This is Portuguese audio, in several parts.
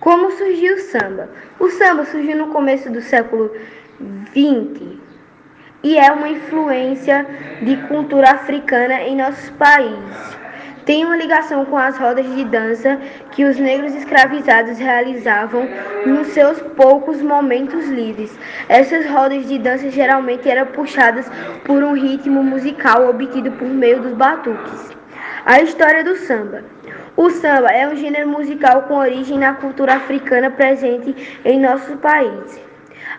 Como surgiu o samba? O samba surgiu no começo do século XX e é uma influência de cultura africana em nosso país. Tem uma ligação com as rodas de dança que os negros escravizados realizavam nos seus poucos momentos livres. Essas rodas de dança geralmente eram puxadas por um ritmo musical obtido por meio dos batuques. A história do samba. O samba é um gênero musical com origem na cultura africana presente em nosso país.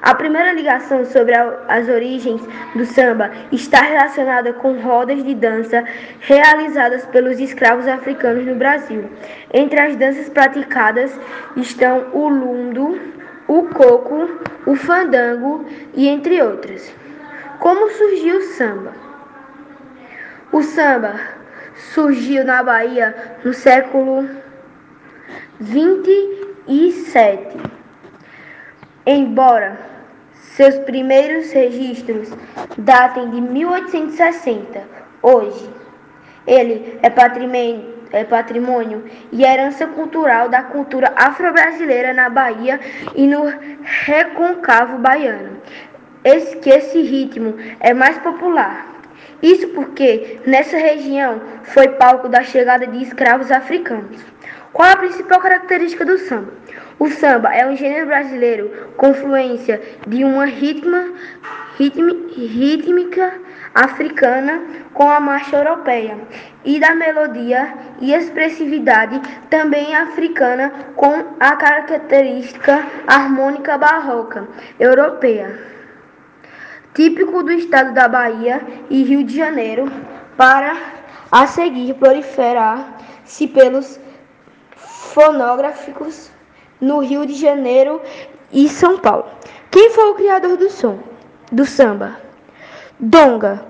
A primeira ligação sobre as origens do samba está relacionada com rodas de dança realizadas pelos escravos africanos no Brasil. Entre as danças praticadas estão o lundo, o coco, o fandango e entre outras. Como surgiu o samba? O samba surgiu na Bahia no século 27. Embora seus primeiros registros datem de 1860, hoje ele é patrimônio, é patrimônio e herança cultural da cultura afro-brasileira na Bahia e no Recôncavo baiano. Esse, que esse ritmo é mais popular. Isso porque nessa região foi palco da chegada de escravos africanos. Qual a principal característica do samba? O samba é um gênero brasileiro com de uma ritma, rítmica africana com a marcha europeia e da melodia e expressividade também africana com a característica harmônica barroca europeia típico do estado da Bahia e Rio de Janeiro, para a seguir proliferar-se pelos fonográficos no Rio de Janeiro e São Paulo. Quem foi o criador do som do samba? Donga.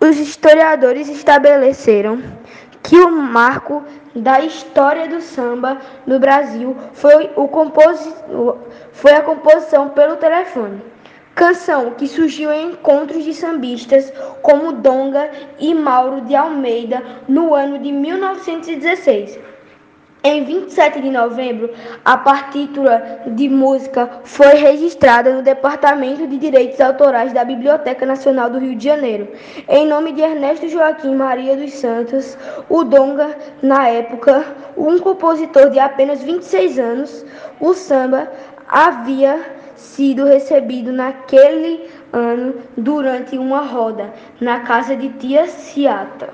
Os historiadores estabeleceram que o marco da história do samba no Brasil foi, o composi foi a composição pelo telefone. Canção que surgiu em encontros de sambistas como Donga e Mauro de Almeida no ano de 1916. Em 27 de novembro, a partitura de música foi registrada no Departamento de Direitos Autorais da Biblioteca Nacional do Rio de Janeiro. Em nome de Ernesto Joaquim Maria dos Santos, o Donga, na época, um compositor de apenas 26 anos, o samba havia sido recebido naquele ano durante uma roda na casa de tia Ciata.